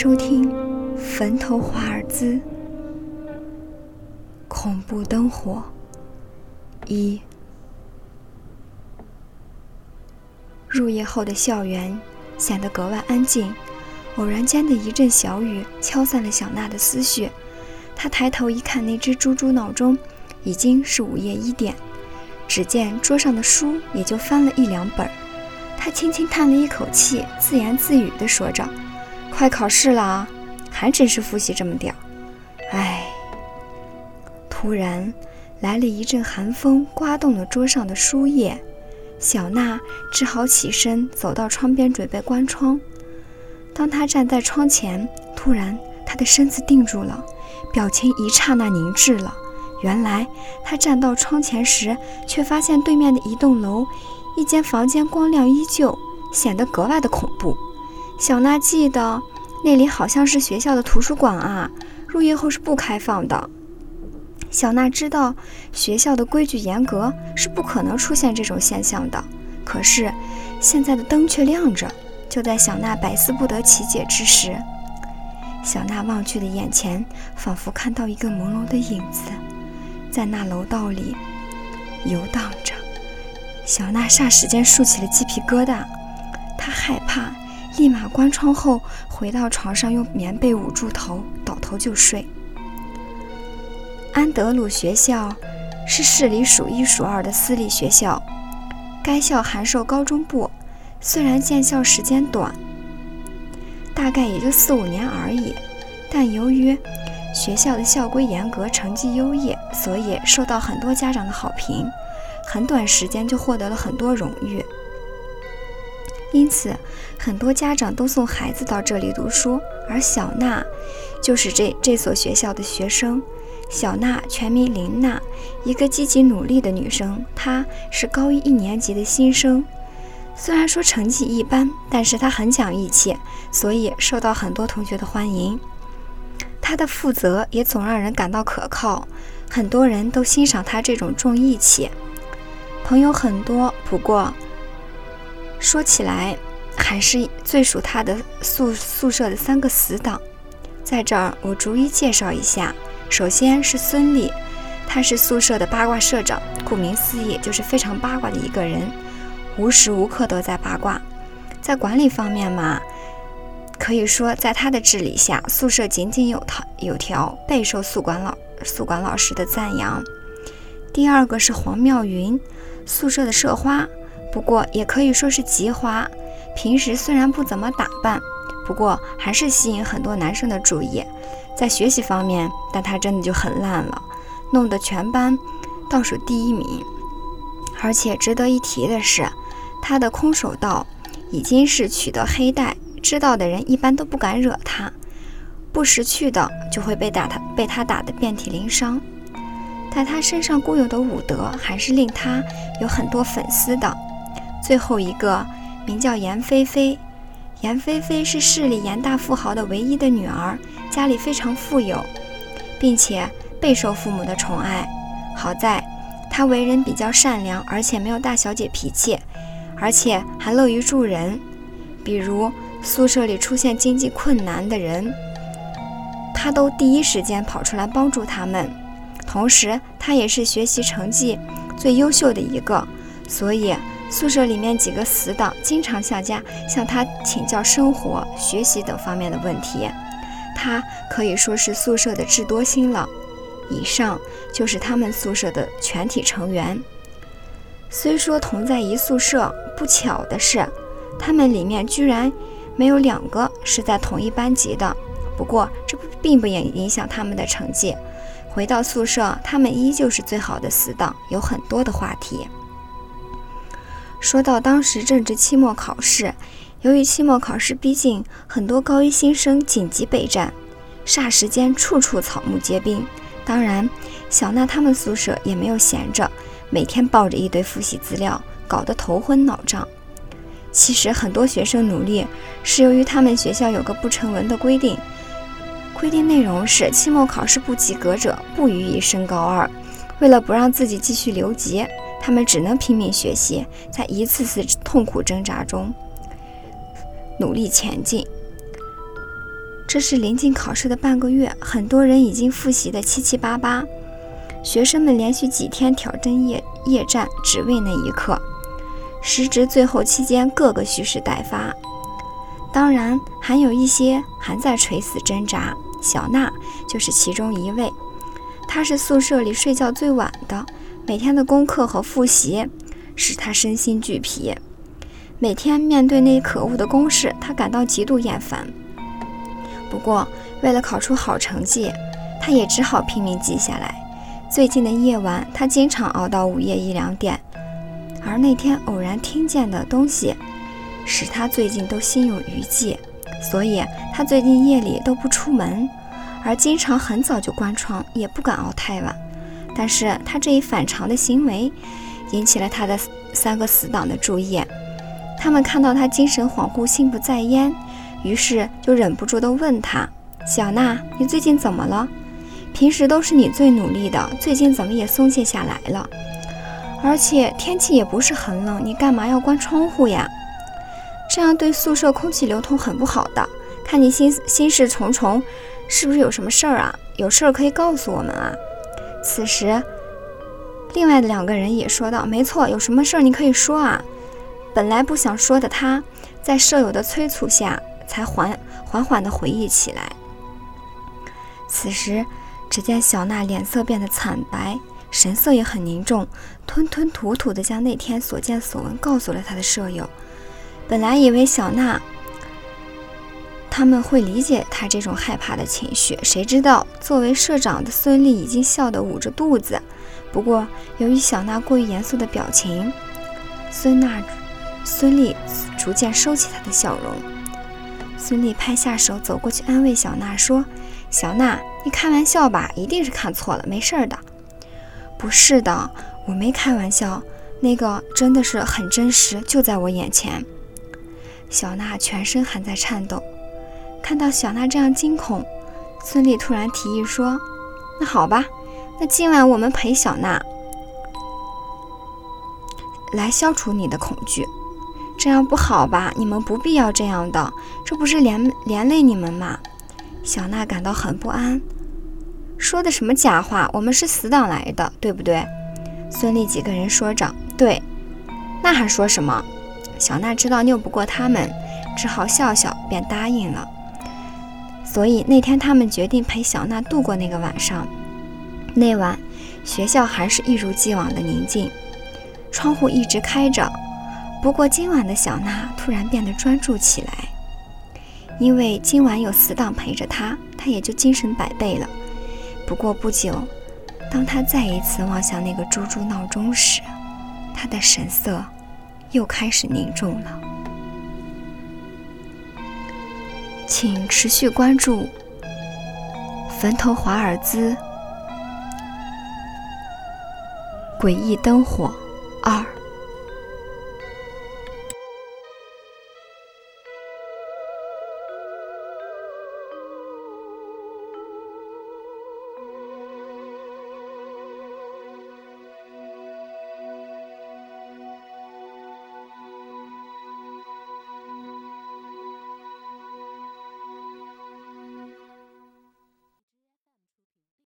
收听《坟头华尔兹》恐怖灯火一。入夜后的校园显得格外安静。偶然间的一阵小雨敲散了小娜的思绪。她抬头一看，那只猪猪闹钟已经是午夜一点。只见桌上的书也就翻了一两本。她轻轻叹了一口气，自言自语地说着。快考试了，还只是复习这么点儿，唉。突然来了一阵寒风，刮动了桌上的书页，小娜只好起身走到窗边准备关窗。当她站在窗前，突然她的身子定住了，表情一刹那凝滞了。原来她站到窗前时，却发现对面的一栋楼，一间房间光亮依旧，显得格外的恐怖。小娜记得那里好像是学校的图书馆啊，入夜后是不开放的。小娜知道学校的规矩严格，是不可能出现这种现象的。可是现在的灯却亮着。就在小娜百思不得其解之时，小娜望去的眼前仿佛看到一个朦胧的影子，在那楼道里游荡着。小娜霎时间竖起了鸡皮疙瘩，她害怕。立马关窗后，回到床上，用棉被捂住头，倒头就睡。安德鲁学校是市里数一数二的私立学校，该校函授高中部，虽然建校时间短，大概也就四五年而已，但由于学校的校规严格，成绩优异，所以受到很多家长的好评，很短时间就获得了很多荣誉。因此，很多家长都送孩子到这里读书，而小娜就是这这所学校的学生。小娜全名林娜，一个积极努力的女生。她是高一一年级的新生，虽然说成绩一般，但是她很讲义气，所以受到很多同学的欢迎。她的负责也总让人感到可靠，很多人都欣赏她这种重义气。朋友很多，不过。说起来，还是最属他的宿宿舍的三个死党，在这儿我逐一介绍一下。首先是孙俪，他是宿舍的八卦社长，顾名思义就是非常八卦的一个人，无时无刻都在八卦。在管理方面嘛，可以说在他的治理下，宿舍井井有条，有条，备受宿管老宿管老师的赞扬。第二个是黄妙云，宿舍的社花。不过也可以说是极花。平时虽然不怎么打扮，不过还是吸引很多男生的注意。在学习方面，但他真的就很烂了，弄得全班倒数第一名。而且值得一提的是，他的空手道已经是取得黑带，知道的人一般都不敢惹他，不识趣的就会被打他被他打得遍体鳞伤。但他身上固有的武德，还是令他有很多粉丝的。最后一个名叫严菲菲，严菲菲是市里严大富豪的唯一的女儿，家里非常富有，并且备受父母的宠爱。好在她为人比较善良，而且没有大小姐脾气，而且还乐于助人。比如宿舍里出现经济困难的人，她都第一时间跑出来帮助他们。同时，她也是学习成绩最优秀的一个，所以。宿舍里面几个死党经常向家向他请教生活、学习等方面的问题，他可以说是宿舍的智多星了。以上就是他们宿舍的全体成员。虽说同在一宿舍，不巧的是，他们里面居然没有两个是在同一班级的。不过这并不影影响他们的成绩。回到宿舍，他们依旧是最好的死党，有很多的话题。说到当时正值期末考试，由于期末考试逼近，很多高一新生紧急备战，霎时间处处草木皆兵。当然，小娜他们宿舍也没有闲着，每天抱着一堆复习资料，搞得头昏脑胀。其实很多学生努力，是由于他们学校有个不成文的规定，规定内容是期末考试不及格者不予以升高二。为了不让自己继续留级。他们只能拼命学习，在一次次痛苦挣扎中努力前进。这是临近考试的半个月，很多人已经复习的七七八八。学生们连续几天挑针夜夜战，只为那一刻。时值最后期间，个个蓄势待发。当然，还有一些还在垂死挣扎。小娜就是其中一位。她是宿舍里睡觉最晚的，每天的功课和复习使他身心俱疲。每天面对那可恶的公式，他感到极度厌烦。不过，为了考出好成绩，他也只好拼命记下来。最近的夜晚，他经常熬到午夜一两点，而那天偶然听见的东西，使他最近都心有余悸，所以他最近夜里都不出门，而经常很早就关窗，也不敢熬太晚。但是他这一反常的行为，引起了他的三个死党的注意，他们看到他精神恍惚、心不在焉，于是就忍不住地问他：“小娜，你最近怎么了？”平时都是你最努力的，最近怎么也松懈下来了？而且天气也不是很冷，你干嘛要关窗户呀？这样对宿舍空气流通很不好的。看你心心事重重，是不是有什么事儿啊？有事儿可以告诉我们啊。此时，另外的两个人也说道：“没错，有什么事儿你可以说啊。”本来不想说的他，在舍友的催促下，才缓缓缓地回忆起来。此时。只见小娜脸色变得惨白，神色也很凝重，吞吞吐吐地将那天所见所闻告诉了他的舍友。本来以为小娜他们会理解他这种害怕的情绪，谁知道作为社长的孙俪已经笑得捂着肚子。不过由于小娜过于严肃的表情，孙娜孙俪逐渐收起她的笑容。孙俪拍下手，走过去安慰小娜说。小娜，你开玩笑吧？一定是看错了，没事儿的。不是的，我没开玩笑，那个真的是很真实，就在我眼前。小娜全身还在颤抖。看到小娜这样惊恐，孙俪突然提议说：“那好吧，那今晚我们陪小娜来消除你的恐惧。这样不好吧？你们不必要这样的，这不是连连累你们吗？”小娜感到很不安，说的什么假话？我们是死党来的，对不对？孙俪几个人说着，对。那还说什么？小娜知道拗不过他们，只好笑笑，便答应了。所以那天他们决定陪小娜度过那个晚上。那晚学校还是一如既往的宁静，窗户一直开着。不过今晚的小娜突然变得专注起来。因为今晚有死党陪着她，她也就精神百倍了。不过不久，当她再一次望向那个猪猪闹钟时，她的神色又开始凝重了。请持续关注《坟头华尔兹：诡异灯火二》。